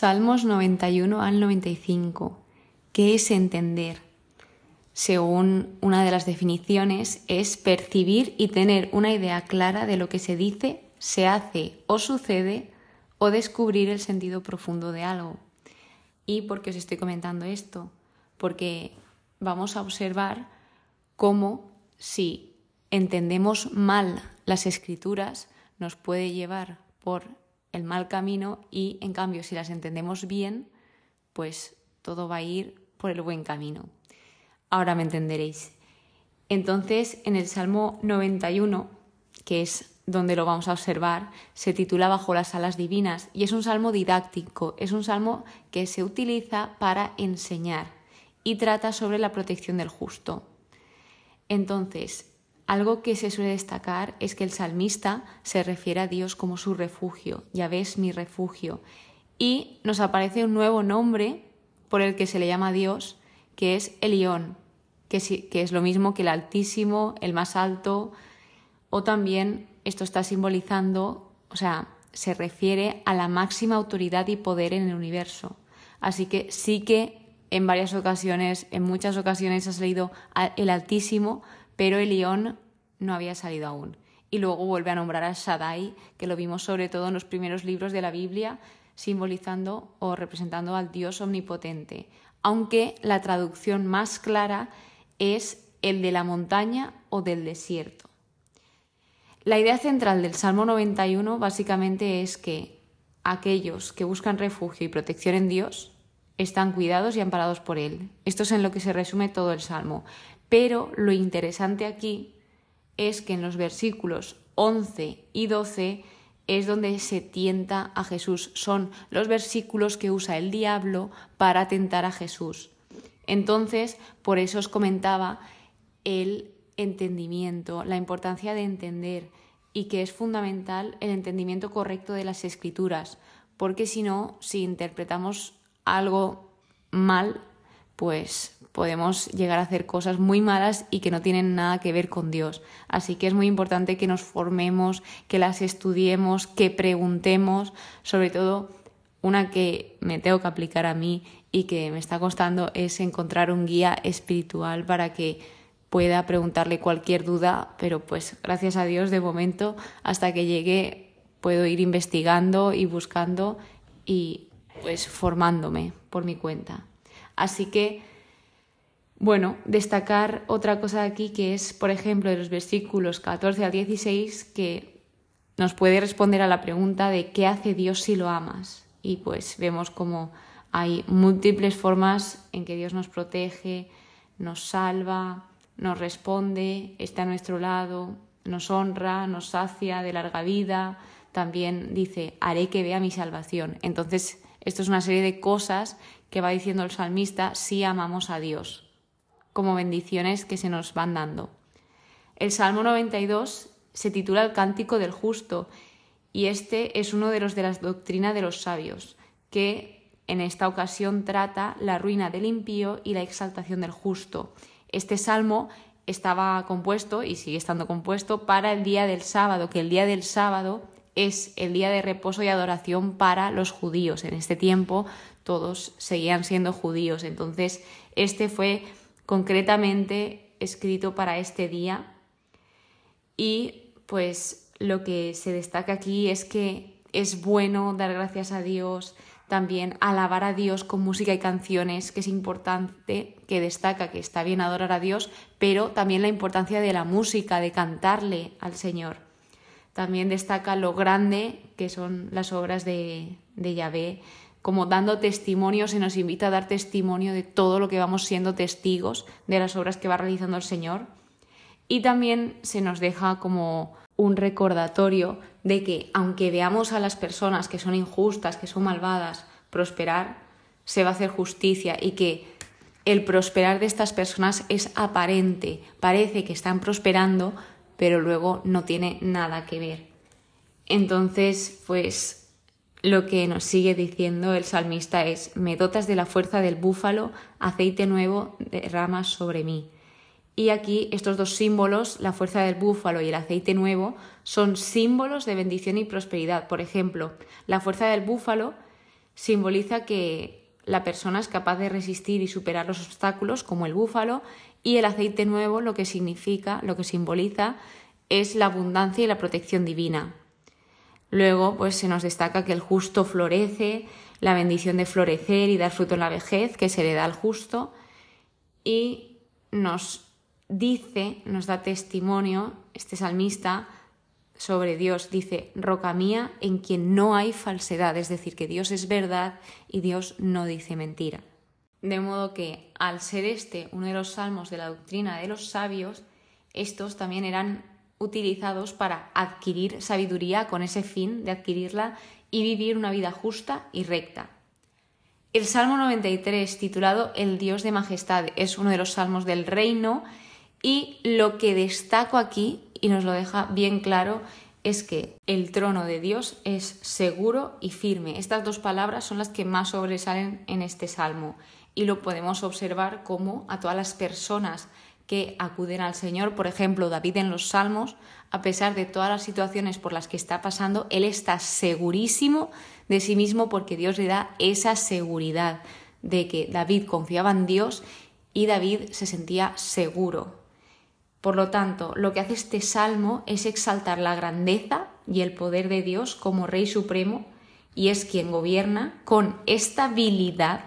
Salmos 91 al 95. ¿Qué es entender? Según una de las definiciones, es percibir y tener una idea clara de lo que se dice, se hace o sucede o descubrir el sentido profundo de algo. ¿Y por qué os estoy comentando esto? Porque vamos a observar cómo si entendemos mal las escrituras nos puede llevar por el mal camino y en cambio si las entendemos bien, pues todo va a ir por el buen camino. Ahora me entenderéis. Entonces, en el Salmo 91, que es donde lo vamos a observar, se titula Bajo las alas divinas y es un salmo didáctico, es un salmo que se utiliza para enseñar y trata sobre la protección del justo. Entonces, algo que se suele destacar es que el salmista se refiere a Dios como su refugio, ya ves mi refugio, y nos aparece un nuevo nombre por el que se le llama Dios, que es Elión, que, que es lo mismo que el Altísimo, el más alto, o también esto está simbolizando, o sea, se refiere a la máxima autoridad y poder en el universo. Así que sí que en varias ocasiones, en muchas ocasiones ha salido el Altísimo, pero Elión no había salido aún. Y luego vuelve a nombrar a Shaddai, que lo vimos sobre todo en los primeros libros de la Biblia, simbolizando o representando al Dios omnipotente, aunque la traducción más clara es el de la montaña o del desierto. La idea central del Salmo 91 básicamente es que aquellos que buscan refugio y protección en Dios están cuidados y amparados por Él. Esto es en lo que se resume todo el Salmo. Pero lo interesante aquí es que en los versículos 11 y 12 es donde se tienta a Jesús. Son los versículos que usa el diablo para tentar a Jesús. Entonces, por eso os comentaba el entendimiento, la importancia de entender y que es fundamental el entendimiento correcto de las escrituras, porque si no, si interpretamos algo mal, pues podemos llegar a hacer cosas muy malas y que no tienen nada que ver con Dios. Así que es muy importante que nos formemos, que las estudiemos, que preguntemos, sobre todo una que me tengo que aplicar a mí y que me está costando es encontrar un guía espiritual para que pueda preguntarle cualquier duda, pero pues gracias a Dios de momento hasta que llegue puedo ir investigando y buscando y pues formándome por mi cuenta. Así que bueno, destacar otra cosa aquí que es, por ejemplo, de los versículos 14 al 16, que nos puede responder a la pregunta de ¿qué hace Dios si lo amas? Y pues vemos como hay múltiples formas en que Dios nos protege, nos salva, nos responde, está a nuestro lado, nos honra, nos sacia de larga vida, también dice, haré que vea mi salvación. Entonces, esto es una serie de cosas que va diciendo el salmista si amamos a Dios como bendiciones que se nos van dando. El Salmo 92 se titula El Cántico del Justo y este es uno de los de la doctrina de los sabios, que en esta ocasión trata la ruina del impío y la exaltación del justo. Este salmo estaba compuesto y sigue estando compuesto para el día del sábado, que el día del sábado es el día de reposo y adoración para los judíos. En este tiempo todos seguían siendo judíos, entonces este fue concretamente escrito para este día. Y pues lo que se destaca aquí es que es bueno dar gracias a Dios, también alabar a Dios con música y canciones, que es importante, que destaca que está bien adorar a Dios, pero también la importancia de la música, de cantarle al Señor. También destaca lo grande que son las obras de, de Yahvé, como dando testimonio, se nos invita a dar testimonio de todo lo que vamos siendo testigos de las obras que va realizando el Señor. Y también se nos deja como un recordatorio de que aunque veamos a las personas que son injustas, que son malvadas, prosperar, se va a hacer justicia y que el prosperar de estas personas es aparente, parece que están prosperando, pero luego no tiene nada que ver. Entonces, pues lo que nos sigue diciendo el salmista es, me dotas de la fuerza del búfalo, aceite nuevo derramas sobre mí. Y aquí estos dos símbolos, la fuerza del búfalo y el aceite nuevo, son símbolos de bendición y prosperidad. Por ejemplo, la fuerza del búfalo simboliza que la persona es capaz de resistir y superar los obstáculos, como el búfalo, y el aceite nuevo lo que significa, lo que simboliza, es la abundancia y la protección divina. Luego, pues se nos destaca que el justo florece, la bendición de florecer y dar fruto en la vejez que se le da al justo, y nos dice, nos da testimonio, este salmista, sobre Dios, dice, roca mía en quien no hay falsedad, es decir, que Dios es verdad y Dios no dice mentira. De modo que, al ser este uno de los salmos de la doctrina de los sabios, estos también eran utilizados para adquirir sabiduría con ese fin de adquirirla y vivir una vida justa y recta. El Salmo 93, titulado El Dios de Majestad, es uno de los salmos del reino y lo que destaco aquí, y nos lo deja bien claro, es que el trono de Dios es seguro y firme. Estas dos palabras son las que más sobresalen en este salmo y lo podemos observar como a todas las personas que acuden al Señor, por ejemplo, David en los Salmos, a pesar de todas las situaciones por las que está pasando, él está segurísimo de sí mismo porque Dios le da esa seguridad de que David confiaba en Dios y David se sentía seguro. Por lo tanto, lo que hace este salmo es exaltar la grandeza y el poder de Dios como Rey Supremo y es quien gobierna con estabilidad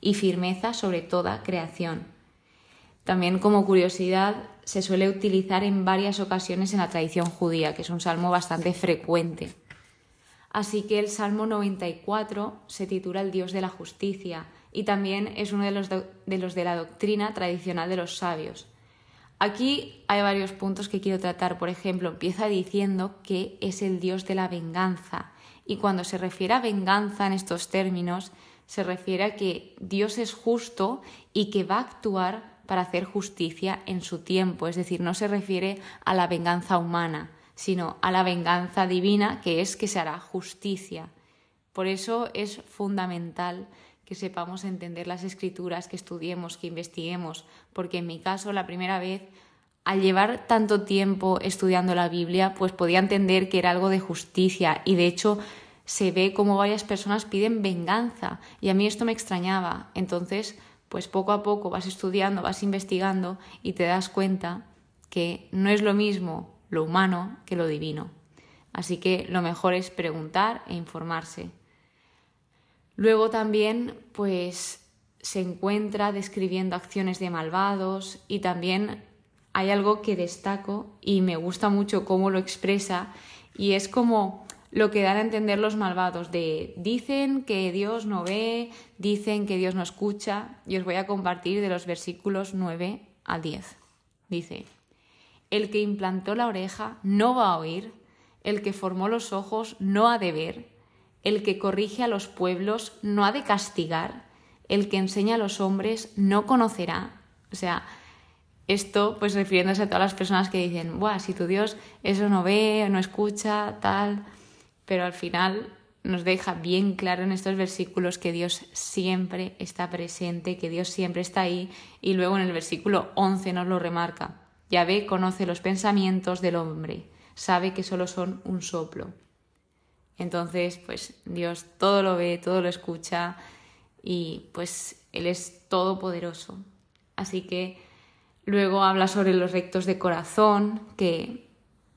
y firmeza sobre toda creación. También como curiosidad se suele utilizar en varias ocasiones en la tradición judía, que es un salmo bastante frecuente. Así que el Salmo 94 se titula El Dios de la Justicia y también es uno de los de, los de la doctrina tradicional de los sabios. Aquí hay varios puntos que quiero tratar. Por ejemplo, empieza diciendo que es el Dios de la venganza. Y cuando se refiere a venganza en estos términos, se refiere a que Dios es justo y que va a actuar para hacer justicia en su tiempo. Es decir, no se refiere a la venganza humana, sino a la venganza divina, que es que se hará justicia. Por eso es fundamental que sepamos entender las escrituras, que estudiemos, que investiguemos, porque en mi caso la primera vez, al llevar tanto tiempo estudiando la Biblia, pues podía entender que era algo de justicia y de hecho se ve como varias personas piden venganza y a mí esto me extrañaba. Entonces, pues poco a poco vas estudiando, vas investigando y te das cuenta que no es lo mismo lo humano que lo divino. Así que lo mejor es preguntar e informarse. Luego también, pues, se encuentra describiendo acciones de malvados y también hay algo que destaco y me gusta mucho cómo lo expresa y es como lo que dan a entender los malvados de dicen que Dios no ve, dicen que Dios no escucha y os voy a compartir de los versículos 9 al 10. Dice, el que implantó la oreja no va a oír, el que formó los ojos no ha de ver, el que corrige a los pueblos no ha de castigar, el que enseña a los hombres no conocerá. O sea, esto pues refiriéndose a todas las personas que dicen, Buah, si tu Dios eso no ve, no escucha, tal, pero al final nos deja bien claro en estos versículos que Dios siempre está presente, que Dios siempre está ahí, y luego en el versículo 11 nos lo remarca. Yahvé conoce los pensamientos del hombre, sabe que solo son un soplo. Entonces, pues Dios todo lo ve, todo lo escucha y pues Él es todopoderoso. Así que luego habla sobre los rectos de corazón, que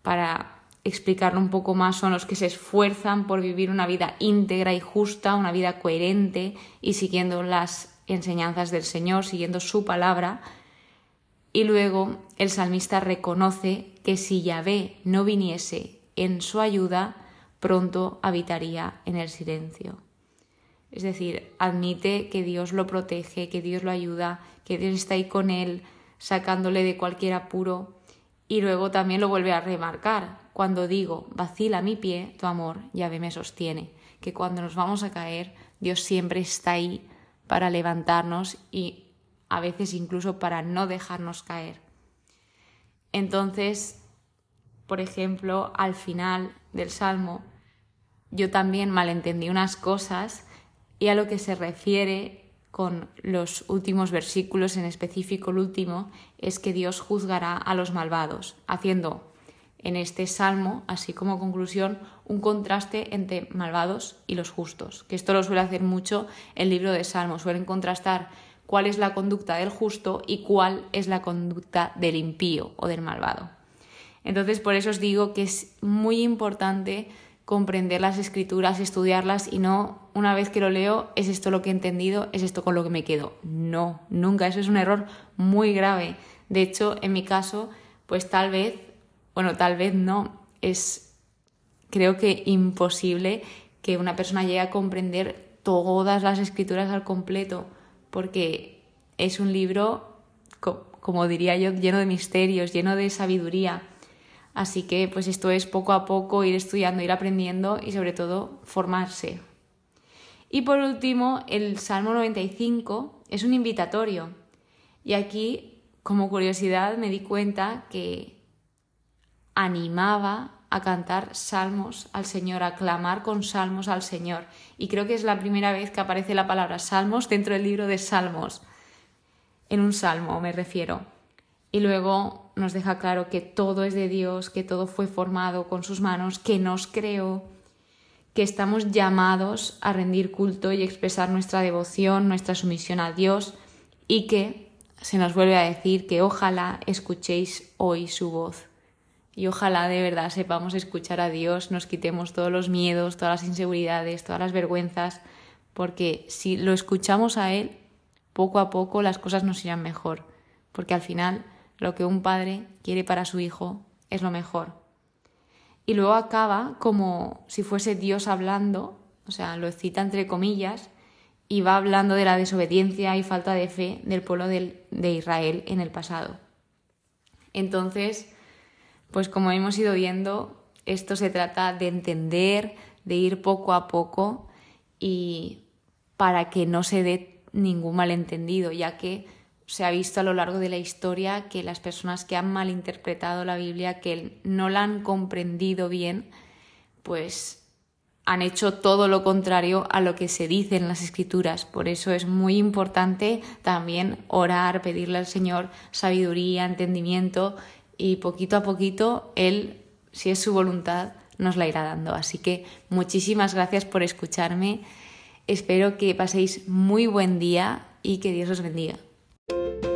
para explicarlo un poco más son los que se esfuerzan por vivir una vida íntegra y justa, una vida coherente y siguiendo las enseñanzas del Señor, siguiendo su palabra. Y luego el salmista reconoce que si Yahvé no viniese en su ayuda, pronto habitaría en el silencio. Es decir, admite que Dios lo protege, que Dios lo ayuda, que Dios está ahí con él, sacándole de cualquier apuro. Y luego también lo vuelve a remarcar. Cuando digo, vacila mi pie, tu amor, Yahvé me sostiene. Que cuando nos vamos a caer, Dios siempre está ahí para levantarnos y a veces incluso para no dejarnos caer. Entonces, por ejemplo, al final del Salmo, yo también malentendí unas cosas y a lo que se refiere con los últimos versículos, en específico el último, es que Dios juzgará a los malvados, haciendo en este salmo, así como conclusión, un contraste entre malvados y los justos, que esto lo suele hacer mucho el libro de Salmos, suelen contrastar cuál es la conducta del justo y cuál es la conducta del impío o del malvado. Entonces, por eso os digo que es muy importante comprender las escrituras, estudiarlas y no una vez que lo leo es esto lo que he entendido, es esto con lo que me quedo. No, nunca, eso es un error muy grave. De hecho, en mi caso, pues tal vez, bueno, tal vez no, es creo que imposible que una persona llegue a comprender todas las escrituras al completo, porque es un libro, como diría yo, lleno de misterios, lleno de sabiduría. Así que pues esto es poco a poco ir estudiando, ir aprendiendo y sobre todo formarse. Y por último, el Salmo 95 es un invitatorio. Y aquí, como curiosidad, me di cuenta que animaba a cantar salmos al Señor, a clamar con salmos al Señor. Y creo que es la primera vez que aparece la palabra salmos dentro del libro de salmos. En un salmo me refiero. Y luego nos deja claro que todo es de Dios, que todo fue formado con sus manos, que nos creó, que estamos llamados a rendir culto y expresar nuestra devoción, nuestra sumisión a Dios y que se nos vuelve a decir que ojalá escuchéis hoy su voz. Y ojalá de verdad sepamos escuchar a Dios, nos quitemos todos los miedos, todas las inseguridades, todas las vergüenzas, porque si lo escuchamos a Él, poco a poco las cosas nos irán mejor, porque al final lo que un padre quiere para su hijo es lo mejor. Y luego acaba como si fuese Dios hablando, o sea, lo cita entre comillas, y va hablando de la desobediencia y falta de fe del pueblo de Israel en el pasado. Entonces, pues como hemos ido viendo, esto se trata de entender, de ir poco a poco y para que no se dé ningún malentendido, ya que se ha visto a lo largo de la historia que las personas que han malinterpretado la Biblia, que no la han comprendido bien, pues han hecho todo lo contrario a lo que se dice en las escrituras. Por eso es muy importante también orar, pedirle al Señor sabiduría, entendimiento y poquito a poquito Él, si es su voluntad, nos la irá dando. Así que muchísimas gracias por escucharme. Espero que paséis muy buen día y que Dios os bendiga. Thank you